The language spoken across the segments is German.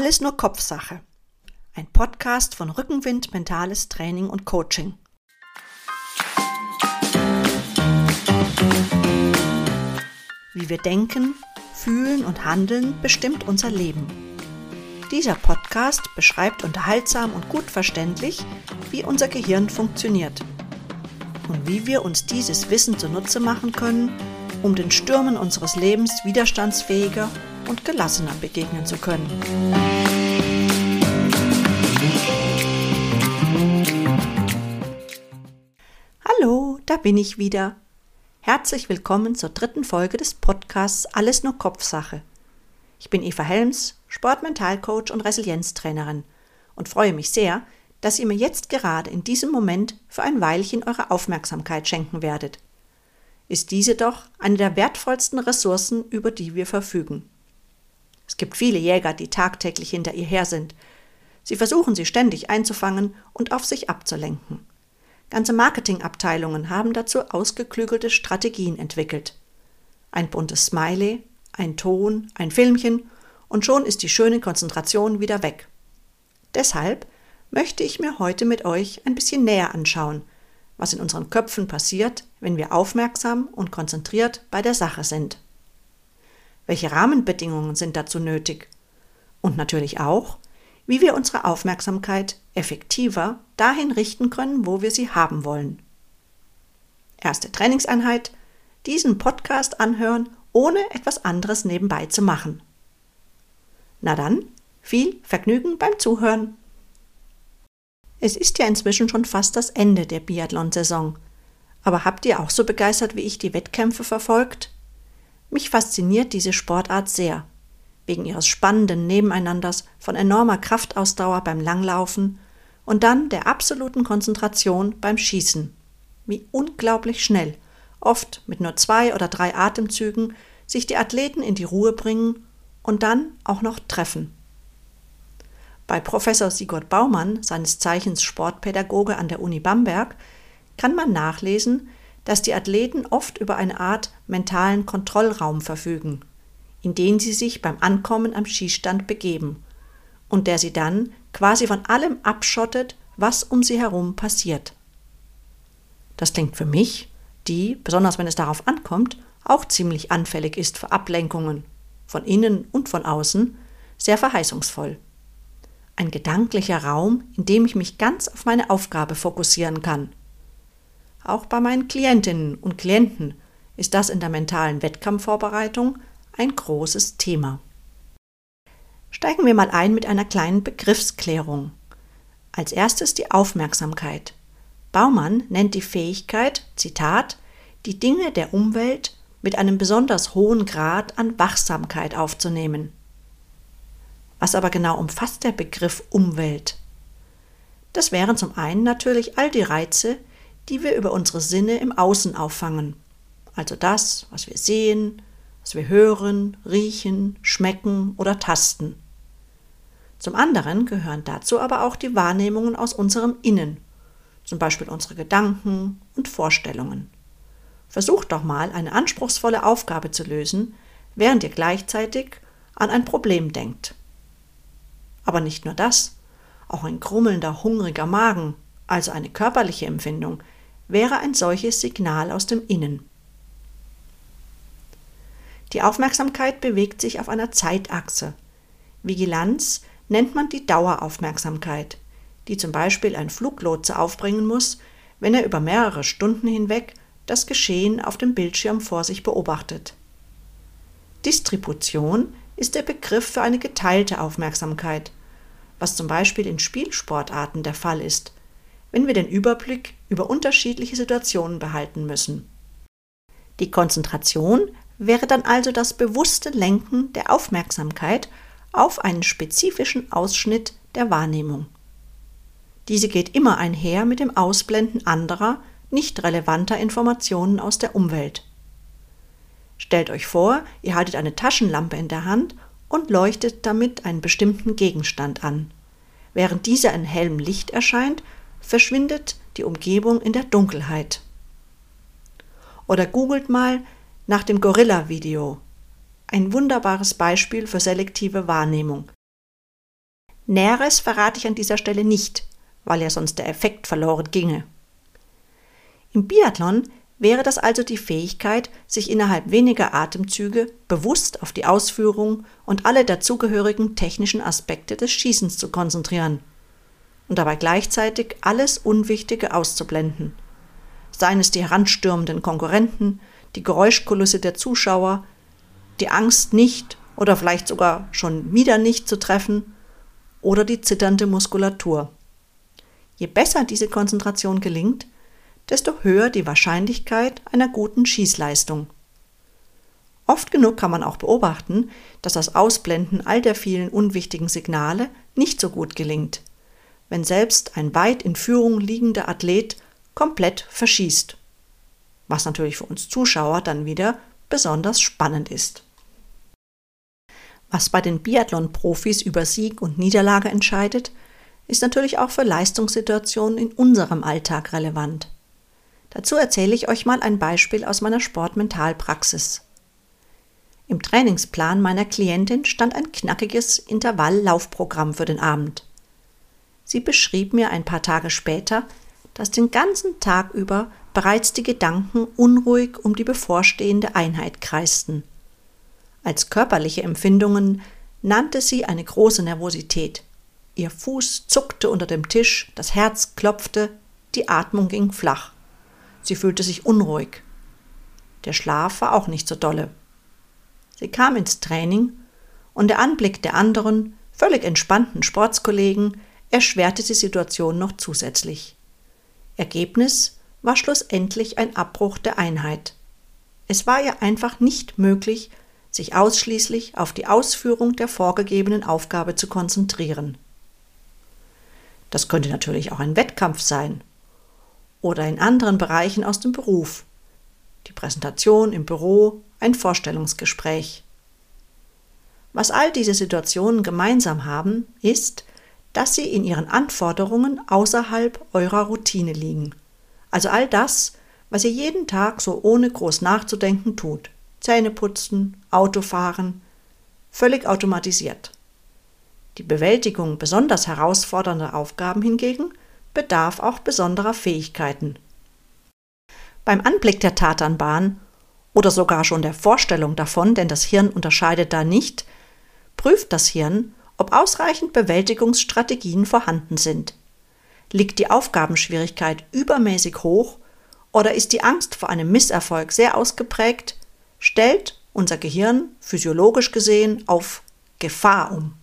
Alles nur Kopfsache. Ein Podcast von Rückenwind Mentales Training und Coaching. Wie wir denken, fühlen und handeln, bestimmt unser Leben. Dieser Podcast beschreibt unterhaltsam und gut verständlich, wie unser Gehirn funktioniert und wie wir uns dieses Wissen zunutze machen können, um den Stürmen unseres Lebens widerstandsfähiger und gelassener begegnen zu können. Hallo, da bin ich wieder. Herzlich willkommen zur dritten Folge des Podcasts Alles nur Kopfsache. Ich bin Eva Helms, Sportmentalcoach und Resilienztrainerin und freue mich sehr, dass ihr mir jetzt gerade in diesem Moment für ein Weilchen eure Aufmerksamkeit schenken werdet. Ist diese doch eine der wertvollsten Ressourcen, über die wir verfügen. Es gibt viele Jäger, die tagtäglich hinter ihr her sind. Sie versuchen sie ständig einzufangen und auf sich abzulenken. Ganze Marketingabteilungen haben dazu ausgeklügelte Strategien entwickelt. Ein buntes Smiley, ein Ton, ein Filmchen und schon ist die schöne Konzentration wieder weg. Deshalb möchte ich mir heute mit euch ein bisschen näher anschauen, was in unseren Köpfen passiert, wenn wir aufmerksam und konzentriert bei der Sache sind. Welche Rahmenbedingungen sind dazu nötig? Und natürlich auch, wie wir unsere Aufmerksamkeit effektiver dahin richten können, wo wir sie haben wollen. Erste Trainingseinheit, diesen Podcast anhören, ohne etwas anderes nebenbei zu machen. Na dann, viel Vergnügen beim Zuhören. Es ist ja inzwischen schon fast das Ende der Biathlon-Saison. Aber habt ihr auch so begeistert wie ich die Wettkämpfe verfolgt? Mich fasziniert diese Sportart sehr. Wegen ihres spannenden Nebeneinanders, von enormer Kraftausdauer beim Langlaufen und dann der absoluten Konzentration beim Schießen. Wie unglaublich schnell, oft mit nur zwei oder drei Atemzügen, sich die Athleten in die Ruhe bringen und dann auch noch treffen. Bei Professor Sigurd Baumann, seines Zeichens Sportpädagoge an der Uni Bamberg, kann man nachlesen, dass die Athleten oft über eine Art mentalen Kontrollraum verfügen, in den sie sich beim Ankommen am Schießstand begeben und der sie dann quasi von allem abschottet, was um sie herum passiert. Das klingt für mich, die, besonders wenn es darauf ankommt, auch ziemlich anfällig ist für Ablenkungen, von innen und von außen, sehr verheißungsvoll ein gedanklicher Raum, in dem ich mich ganz auf meine Aufgabe fokussieren kann. Auch bei meinen Klientinnen und Klienten ist das in der mentalen Wettkampfvorbereitung ein großes Thema. Steigen wir mal ein mit einer kleinen Begriffsklärung. Als erstes die Aufmerksamkeit. Baumann nennt die Fähigkeit, Zitat, die Dinge der Umwelt mit einem besonders hohen Grad an Wachsamkeit aufzunehmen. Was aber genau umfasst der Begriff Umwelt? Das wären zum einen natürlich all die Reize, die wir über unsere Sinne im Außen auffangen. Also das, was wir sehen, was wir hören, riechen, schmecken oder tasten. Zum anderen gehören dazu aber auch die Wahrnehmungen aus unserem Innen, zum Beispiel unsere Gedanken und Vorstellungen. Versucht doch mal, eine anspruchsvolle Aufgabe zu lösen, während ihr gleichzeitig an ein Problem denkt. Aber nicht nur das, auch ein grummelnder, hungriger Magen, also eine körperliche Empfindung, wäre ein solches Signal aus dem Innen. Die Aufmerksamkeit bewegt sich auf einer Zeitachse. Vigilanz nennt man die Daueraufmerksamkeit, die zum Beispiel ein Fluglotse aufbringen muss, wenn er über mehrere Stunden hinweg das Geschehen auf dem Bildschirm vor sich beobachtet. Distribution ist der Begriff für eine geteilte Aufmerksamkeit, was zum Beispiel in Spielsportarten der Fall ist, wenn wir den Überblick über unterschiedliche Situationen behalten müssen. Die Konzentration wäre dann also das bewusste Lenken der Aufmerksamkeit auf einen spezifischen Ausschnitt der Wahrnehmung. Diese geht immer einher mit dem Ausblenden anderer, nicht relevanter Informationen aus der Umwelt. Stellt euch vor, ihr haltet eine Taschenlampe in der Hand und leuchtet damit einen bestimmten Gegenstand an. Während dieser in hellem Licht erscheint, verschwindet die Umgebung in der Dunkelheit. Oder googelt mal nach dem Gorilla-Video. Ein wunderbares Beispiel für selektive Wahrnehmung. Näheres verrate ich an dieser Stelle nicht, weil ja sonst der Effekt verloren ginge. Im Biathlon wäre das also die Fähigkeit, sich innerhalb weniger Atemzüge bewusst auf die Ausführung und alle dazugehörigen technischen Aspekte des Schießens zu konzentrieren und dabei gleichzeitig alles Unwichtige auszublenden. Seien es die heranstürmenden Konkurrenten, die Geräuschkulisse der Zuschauer, die Angst nicht oder vielleicht sogar schon wieder nicht zu treffen oder die zitternde Muskulatur. Je besser diese Konzentration gelingt, desto höher die Wahrscheinlichkeit einer guten Schießleistung. Oft genug kann man auch beobachten, dass das Ausblenden all der vielen unwichtigen Signale nicht so gut gelingt, wenn selbst ein weit in Führung liegender Athlet komplett verschießt. Was natürlich für uns Zuschauer dann wieder besonders spannend ist. Was bei den Biathlon-Profis über Sieg und Niederlage entscheidet, ist natürlich auch für Leistungssituationen in unserem Alltag relevant. Dazu erzähle ich euch mal ein Beispiel aus meiner Sportmentalpraxis. Im Trainingsplan meiner Klientin stand ein knackiges Intervalllaufprogramm für den Abend. Sie beschrieb mir ein paar Tage später, dass den ganzen Tag über bereits die Gedanken unruhig um die bevorstehende Einheit kreisten. Als körperliche Empfindungen nannte sie eine große Nervosität. Ihr Fuß zuckte unter dem Tisch, das Herz klopfte, die Atmung ging flach. Sie fühlte sich unruhig. Der Schlaf war auch nicht so dolle. Sie kam ins Training und der Anblick der anderen, völlig entspannten Sportskollegen erschwerte die Situation noch zusätzlich. Ergebnis war schlussendlich ein Abbruch der Einheit. Es war ihr einfach nicht möglich, sich ausschließlich auf die Ausführung der vorgegebenen Aufgabe zu konzentrieren. Das könnte natürlich auch ein Wettkampf sein oder in anderen Bereichen aus dem Beruf. Die Präsentation im Büro, ein Vorstellungsgespräch. Was all diese Situationen gemeinsam haben, ist, dass sie in ihren Anforderungen außerhalb eurer Routine liegen. Also all das, was ihr jeden Tag so ohne groß nachzudenken tut. Zähne putzen, Autofahren, völlig automatisiert. Die Bewältigung besonders herausfordernder Aufgaben hingegen bedarf auch besonderer Fähigkeiten. Beim Anblick der Tatanbahn oder sogar schon der Vorstellung davon, denn das Hirn unterscheidet da nicht, prüft das Hirn, ob ausreichend Bewältigungsstrategien vorhanden sind. Liegt die Aufgabenschwierigkeit übermäßig hoch oder ist die Angst vor einem Misserfolg sehr ausgeprägt, stellt unser Gehirn physiologisch gesehen auf Gefahr um.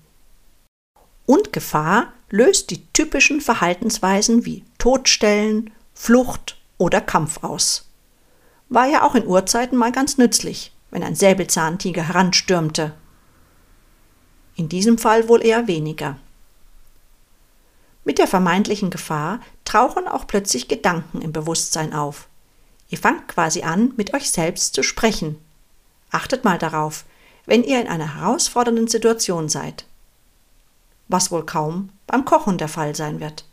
Und Gefahr löst die typischen Verhaltensweisen wie Todstellen, Flucht oder Kampf aus. War ja auch in Urzeiten mal ganz nützlich, wenn ein Säbelzahntiger heranstürmte. In diesem Fall wohl eher weniger. Mit der vermeintlichen Gefahr tauchen auch plötzlich Gedanken im Bewusstsein auf. Ihr fangt quasi an, mit euch selbst zu sprechen. Achtet mal darauf, wenn ihr in einer herausfordernden Situation seid was wohl kaum beim Kochen der Fall sein wird.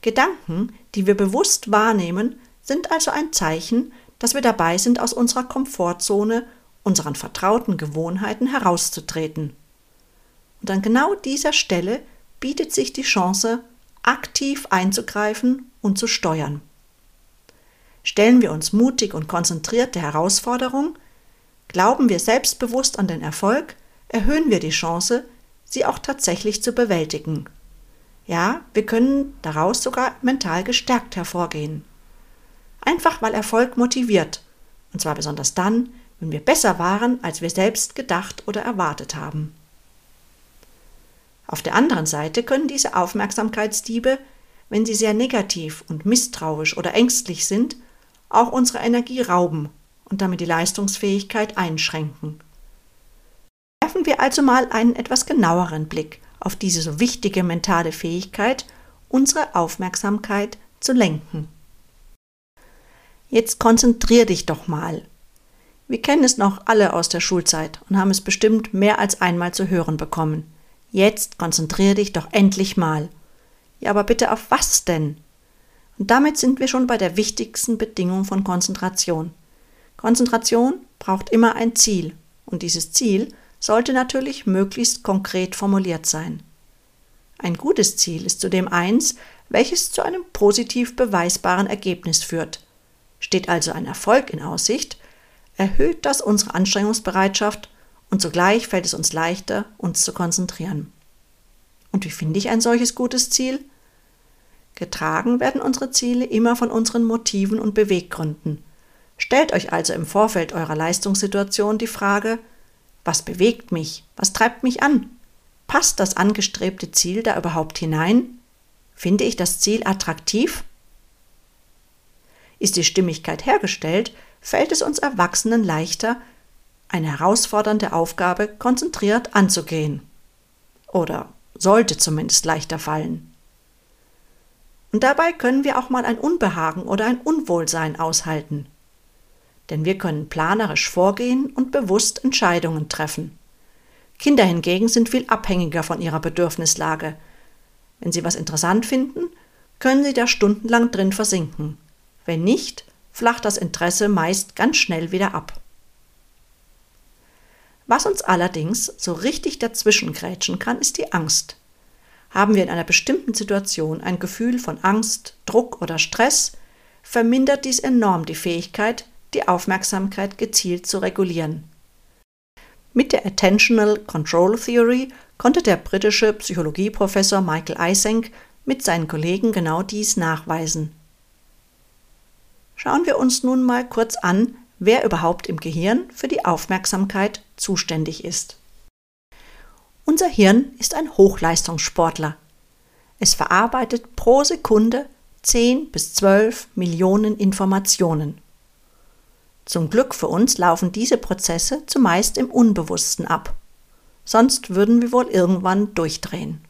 Gedanken, die wir bewusst wahrnehmen, sind also ein Zeichen, dass wir dabei sind, aus unserer Komfortzone, unseren vertrauten Gewohnheiten herauszutreten. Und an genau dieser Stelle bietet sich die Chance, aktiv einzugreifen und zu steuern. Stellen wir uns mutig und konzentriert der Herausforderung, glauben wir selbstbewusst an den Erfolg, erhöhen wir die Chance, sie auch tatsächlich zu bewältigen. Ja, wir können daraus sogar mental gestärkt hervorgehen. Einfach weil Erfolg motiviert, und zwar besonders dann, wenn wir besser waren, als wir selbst gedacht oder erwartet haben. Auf der anderen Seite können diese Aufmerksamkeitsdiebe, wenn sie sehr negativ und misstrauisch oder ängstlich sind, auch unsere Energie rauben und damit die Leistungsfähigkeit einschränken werfen wir also mal einen etwas genaueren Blick auf diese so wichtige mentale Fähigkeit, unsere Aufmerksamkeit zu lenken. Jetzt konzentrier dich doch mal. Wir kennen es noch alle aus der Schulzeit und haben es bestimmt mehr als einmal zu hören bekommen. Jetzt konzentrier dich doch endlich mal. Ja, aber bitte auf was denn? Und damit sind wir schon bei der wichtigsten Bedingung von Konzentration. Konzentration braucht immer ein Ziel und dieses Ziel sollte natürlich möglichst konkret formuliert sein. Ein gutes Ziel ist zudem eins, welches zu einem positiv beweisbaren Ergebnis führt. Steht also ein Erfolg in Aussicht, erhöht das unsere Anstrengungsbereitschaft und zugleich fällt es uns leichter, uns zu konzentrieren. Und wie finde ich ein solches gutes Ziel? Getragen werden unsere Ziele immer von unseren Motiven und Beweggründen. Stellt euch also im Vorfeld eurer Leistungssituation die Frage, was bewegt mich? Was treibt mich an? Passt das angestrebte Ziel da überhaupt hinein? Finde ich das Ziel attraktiv? Ist die Stimmigkeit hergestellt, fällt es uns Erwachsenen leichter, eine herausfordernde Aufgabe konzentriert anzugehen. Oder sollte zumindest leichter fallen. Und dabei können wir auch mal ein Unbehagen oder ein Unwohlsein aushalten. Denn wir können planerisch vorgehen und bewusst Entscheidungen treffen. Kinder hingegen sind viel abhängiger von ihrer Bedürfnislage. Wenn sie was interessant finden, können sie da stundenlang drin versinken. Wenn nicht, flacht das Interesse meist ganz schnell wieder ab. Was uns allerdings so richtig dazwischengrätschen kann, ist die Angst. Haben wir in einer bestimmten Situation ein Gefühl von Angst, Druck oder Stress, vermindert dies enorm die Fähigkeit, die Aufmerksamkeit gezielt zu regulieren. Mit der Attentional Control Theory konnte der britische Psychologieprofessor Michael Eysenck mit seinen Kollegen genau dies nachweisen. Schauen wir uns nun mal kurz an, wer überhaupt im Gehirn für die Aufmerksamkeit zuständig ist. Unser Hirn ist ein Hochleistungssportler. Es verarbeitet pro Sekunde 10 bis 12 Millionen Informationen. Zum Glück für uns laufen diese Prozesse zumeist im Unbewussten ab. Sonst würden wir wohl irgendwann durchdrehen.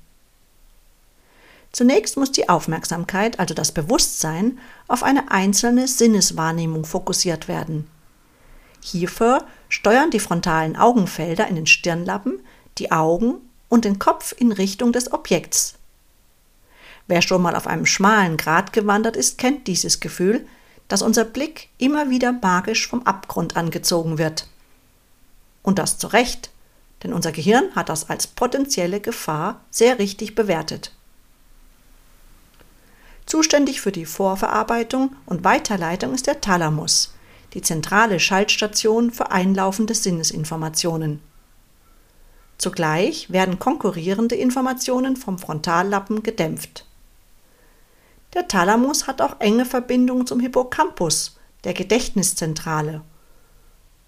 Zunächst muss die Aufmerksamkeit, also das Bewusstsein, auf eine einzelne Sinneswahrnehmung fokussiert werden. Hierfür steuern die frontalen Augenfelder in den Stirnlappen die Augen und den Kopf in Richtung des Objekts. Wer schon mal auf einem schmalen Grat gewandert ist, kennt dieses Gefühl, dass unser Blick immer wieder magisch vom Abgrund angezogen wird. Und das zu Recht, denn unser Gehirn hat das als potenzielle Gefahr sehr richtig bewertet. Zuständig für die Vorverarbeitung und Weiterleitung ist der Thalamus, die zentrale Schaltstation für einlaufende Sinnesinformationen. Zugleich werden konkurrierende Informationen vom Frontallappen gedämpft. Der Thalamus hat auch enge Verbindungen zum Hippocampus, der Gedächtniszentrale,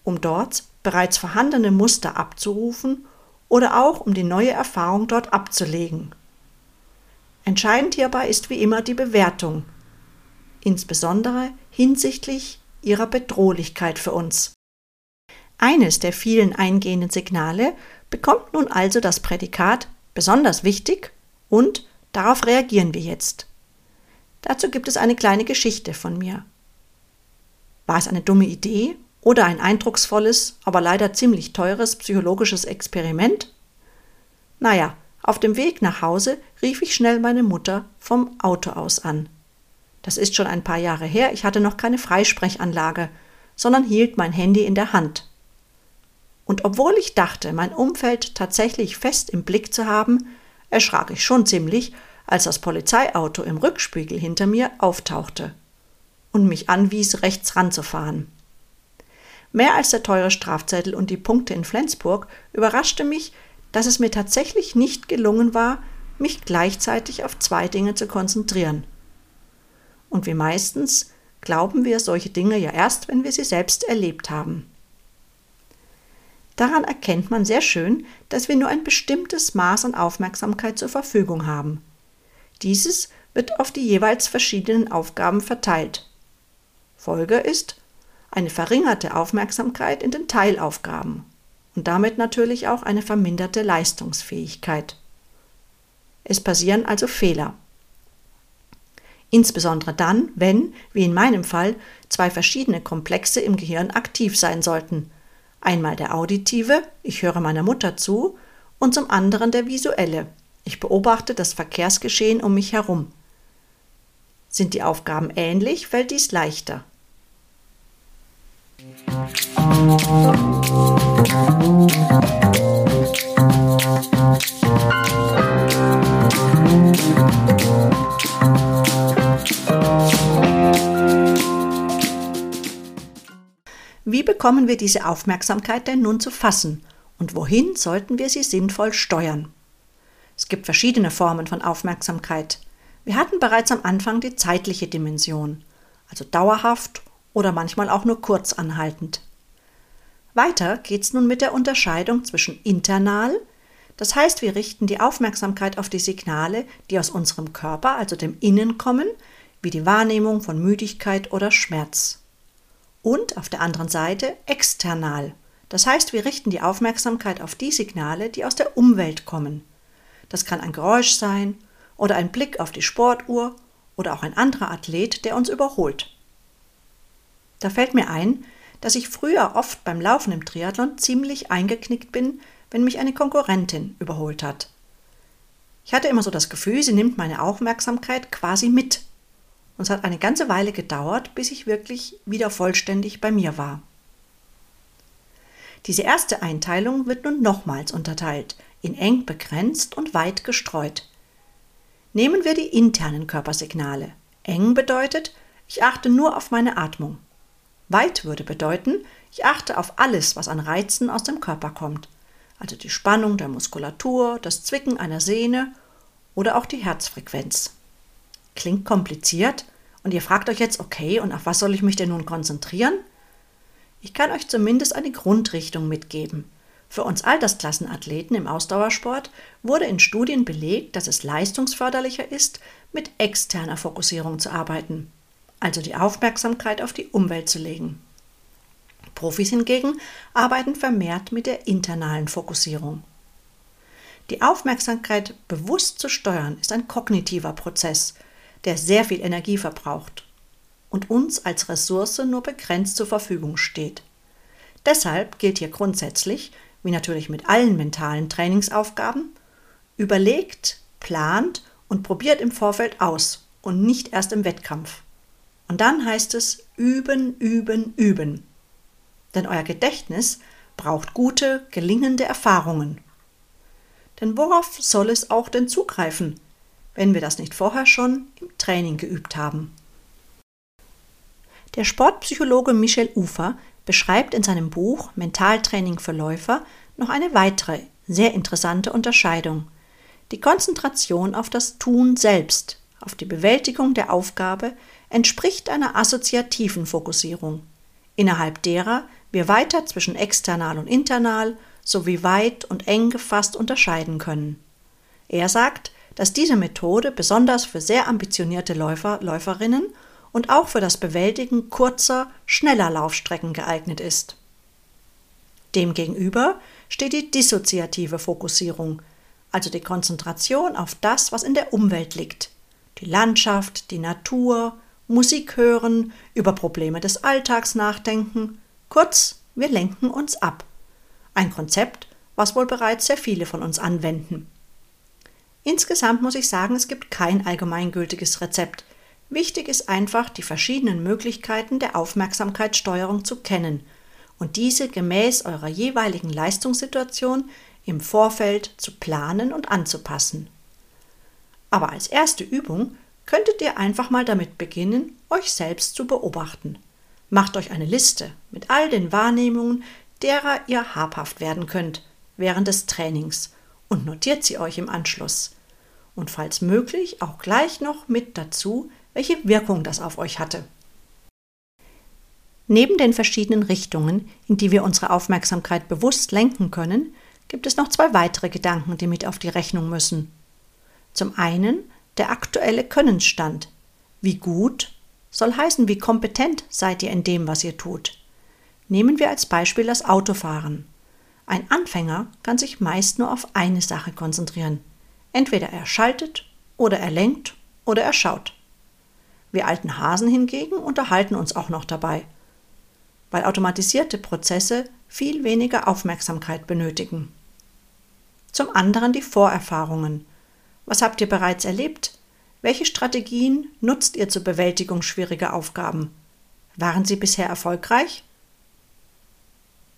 um dort bereits vorhandene Muster abzurufen oder auch um die neue Erfahrung dort abzulegen. Entscheidend hierbei ist wie immer die Bewertung, insbesondere hinsichtlich ihrer Bedrohlichkeit für uns. Eines der vielen eingehenden Signale bekommt nun also das Prädikat besonders wichtig und darauf reagieren wir jetzt. Dazu gibt es eine kleine Geschichte von mir. War es eine dumme Idee oder ein eindrucksvolles, aber leider ziemlich teures psychologisches Experiment? Naja, auf dem Weg nach Hause rief ich schnell meine Mutter vom Auto aus an. Das ist schon ein paar Jahre her, ich hatte noch keine Freisprechanlage, sondern hielt mein Handy in der Hand. Und obwohl ich dachte, mein Umfeld tatsächlich fest im Blick zu haben, erschrak ich schon ziemlich, als das Polizeiauto im Rückspiegel hinter mir auftauchte und mich anwies, rechts ranzufahren. Mehr als der teure Strafzettel und die Punkte in Flensburg überraschte mich, dass es mir tatsächlich nicht gelungen war, mich gleichzeitig auf zwei Dinge zu konzentrieren. Und wie meistens glauben wir solche Dinge ja erst, wenn wir sie selbst erlebt haben. Daran erkennt man sehr schön, dass wir nur ein bestimmtes Maß an Aufmerksamkeit zur Verfügung haben. Dieses wird auf die jeweils verschiedenen Aufgaben verteilt. Folge ist eine verringerte Aufmerksamkeit in den Teilaufgaben und damit natürlich auch eine verminderte Leistungsfähigkeit. Es passieren also Fehler. Insbesondere dann, wenn, wie in meinem Fall, zwei verschiedene Komplexe im Gehirn aktiv sein sollten, Einmal der auditive, ich höre meiner Mutter zu, und zum anderen der visuelle, ich beobachte das Verkehrsgeschehen um mich herum. Sind die Aufgaben ähnlich, fällt dies leichter. Musik Wie bekommen wir diese Aufmerksamkeit denn nun zu fassen und wohin sollten wir sie sinnvoll steuern? Es gibt verschiedene Formen von Aufmerksamkeit. Wir hatten bereits am Anfang die zeitliche Dimension, also dauerhaft oder manchmal auch nur kurz anhaltend. Weiter geht's nun mit der Unterscheidung zwischen internal, das heißt, wir richten die Aufmerksamkeit auf die Signale, die aus unserem Körper, also dem Innen kommen, wie die Wahrnehmung von Müdigkeit oder Schmerz. Und auf der anderen Seite external, das heißt, wir richten die Aufmerksamkeit auf die Signale, die aus der Umwelt kommen. Das kann ein Geräusch sein oder ein Blick auf die Sportuhr oder auch ein anderer Athlet, der uns überholt. Da fällt mir ein, dass ich früher oft beim Laufen im Triathlon ziemlich eingeknickt bin, wenn mich eine Konkurrentin überholt hat. Ich hatte immer so das Gefühl, sie nimmt meine Aufmerksamkeit quasi mit. Und es hat eine ganze Weile gedauert, bis ich wirklich wieder vollständig bei mir war. Diese erste Einteilung wird nun nochmals unterteilt, in eng begrenzt und weit gestreut. Nehmen wir die internen Körpersignale. Eng bedeutet, ich achte nur auf meine Atmung. Weit würde bedeuten, ich achte auf alles, was an Reizen aus dem Körper kommt also die Spannung der Muskulatur, das Zwicken einer Sehne oder auch die Herzfrequenz. Klingt kompliziert und ihr fragt euch jetzt, okay, und auf was soll ich mich denn nun konzentrieren? Ich kann euch zumindest eine Grundrichtung mitgeben. Für uns Altersklassenathleten im Ausdauersport wurde in Studien belegt, dass es leistungsförderlicher ist, mit externer Fokussierung zu arbeiten, also die Aufmerksamkeit auf die Umwelt zu legen. Profis hingegen arbeiten vermehrt mit der internalen Fokussierung. Die Aufmerksamkeit bewusst zu steuern ist ein kognitiver Prozess, der sehr viel Energie verbraucht und uns als Ressource nur begrenzt zur Verfügung steht. Deshalb gilt hier grundsätzlich, wie natürlich mit allen mentalen Trainingsaufgaben, überlegt, plant und probiert im Vorfeld aus und nicht erst im Wettkampf. Und dann heißt es üben, üben, üben. Denn euer Gedächtnis braucht gute, gelingende Erfahrungen. Denn worauf soll es auch denn zugreifen, wenn wir das nicht vorher schon im Training geübt haben? Der Sportpsychologe Michel Ufer beschreibt in seinem Buch Mentaltraining für Läufer noch eine weitere, sehr interessante Unterscheidung. Die Konzentration auf das Tun selbst, auf die Bewältigung der Aufgabe, entspricht einer assoziativen Fokussierung, innerhalb derer wir weiter zwischen external und internal sowie weit und eng gefasst unterscheiden können. Er sagt, dass diese Methode besonders für sehr ambitionierte Läufer, Läuferinnen und auch für das Bewältigen kurzer, schneller Laufstrecken geeignet ist. Demgegenüber steht die dissoziative Fokussierung, also die Konzentration auf das, was in der Umwelt liegt, die Landschaft, die Natur, Musik hören, über Probleme des Alltags nachdenken Kurz, wir lenken uns ab. Ein Konzept, was wohl bereits sehr viele von uns anwenden. Insgesamt muss ich sagen, es gibt kein allgemeingültiges Rezept. Wichtig ist einfach, die verschiedenen Möglichkeiten der Aufmerksamkeitssteuerung zu kennen und diese gemäß eurer jeweiligen Leistungssituation im Vorfeld zu planen und anzupassen. Aber als erste Übung könntet ihr einfach mal damit beginnen, euch selbst zu beobachten. Macht euch eine Liste mit all den Wahrnehmungen, derer ihr habhaft werden könnt während des Trainings und notiert sie euch im Anschluss. Und falls möglich auch gleich noch mit dazu, welche Wirkung das auf euch hatte. Neben den verschiedenen Richtungen, in die wir unsere Aufmerksamkeit bewusst lenken können, gibt es noch zwei weitere Gedanken, die mit auf die Rechnung müssen. Zum einen der aktuelle Könnensstand. Wie gut soll heißen, wie kompetent seid ihr in dem, was ihr tut. Nehmen wir als Beispiel das Autofahren. Ein Anfänger kann sich meist nur auf eine Sache konzentrieren. Entweder er schaltet oder er lenkt oder er schaut. Wir alten Hasen hingegen unterhalten uns auch noch dabei, weil automatisierte Prozesse viel weniger Aufmerksamkeit benötigen. Zum anderen die Vorerfahrungen. Was habt ihr bereits erlebt? Welche Strategien nutzt ihr zur Bewältigung schwieriger Aufgaben? Waren sie bisher erfolgreich?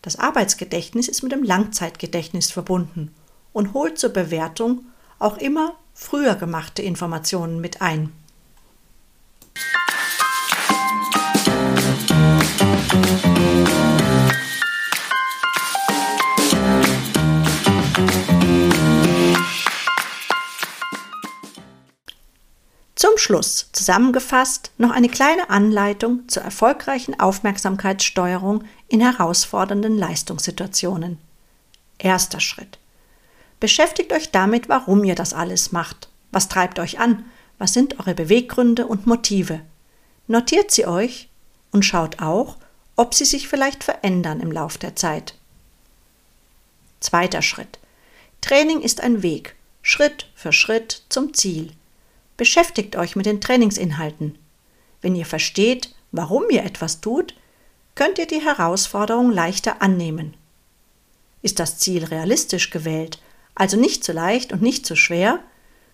Das Arbeitsgedächtnis ist mit dem Langzeitgedächtnis verbunden und holt zur Bewertung auch immer früher gemachte Informationen mit ein. Zum Schluss zusammengefasst noch eine kleine Anleitung zur erfolgreichen Aufmerksamkeitssteuerung in herausfordernden Leistungssituationen. Erster Schritt. Beschäftigt euch damit, warum ihr das alles macht. Was treibt euch an? Was sind eure Beweggründe und Motive? Notiert sie euch und schaut auch, ob sie sich vielleicht verändern im Lauf der Zeit. Zweiter Schritt. Training ist ein Weg, Schritt für Schritt zum Ziel. Beschäftigt euch mit den Trainingsinhalten. Wenn ihr versteht, warum ihr etwas tut, könnt ihr die Herausforderung leichter annehmen. Ist das Ziel realistisch gewählt, also nicht zu leicht und nicht zu schwer,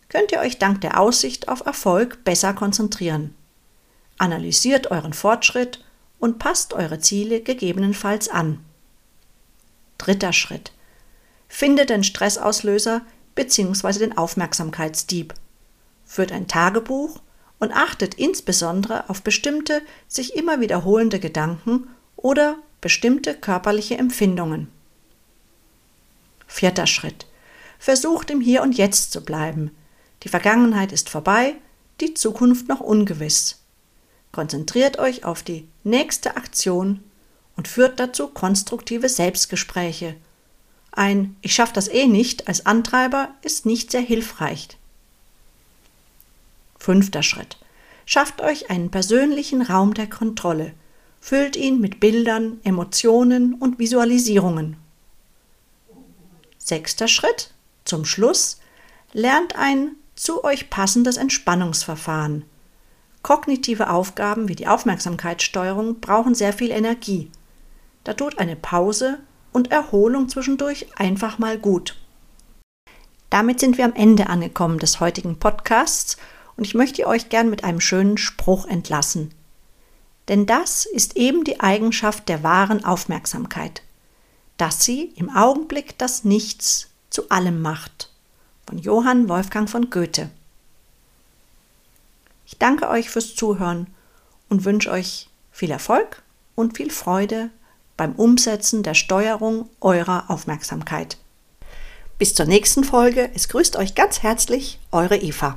könnt ihr euch dank der Aussicht auf Erfolg besser konzentrieren. Analysiert euren Fortschritt und passt eure Ziele gegebenenfalls an. Dritter Schritt. Findet den Stressauslöser bzw. den Aufmerksamkeitsdieb. Führt ein Tagebuch und achtet insbesondere auf bestimmte sich immer wiederholende Gedanken oder bestimmte körperliche Empfindungen. Vierter Schritt. Versucht im Hier und Jetzt zu bleiben. Die Vergangenheit ist vorbei, die Zukunft noch ungewiss. Konzentriert euch auf die nächste Aktion und führt dazu konstruktive Selbstgespräche. Ein Ich schaff das eh nicht als Antreiber ist nicht sehr hilfreich. Fünfter Schritt. Schafft euch einen persönlichen Raum der Kontrolle. Füllt ihn mit Bildern, Emotionen und Visualisierungen. Sechster Schritt. Zum Schluss. Lernt ein zu euch passendes Entspannungsverfahren. Kognitive Aufgaben wie die Aufmerksamkeitssteuerung brauchen sehr viel Energie. Da tut eine Pause und Erholung zwischendurch einfach mal gut. Damit sind wir am Ende angekommen des heutigen Podcasts und ich möchte euch gern mit einem schönen Spruch entlassen. Denn das ist eben die Eigenschaft der wahren Aufmerksamkeit, dass sie im Augenblick das Nichts zu allem macht. Von Johann Wolfgang von Goethe. Ich danke euch fürs Zuhören und wünsche euch viel Erfolg und viel Freude beim Umsetzen der Steuerung eurer Aufmerksamkeit. Bis zur nächsten Folge. Es grüßt euch ganz herzlich, eure Eva.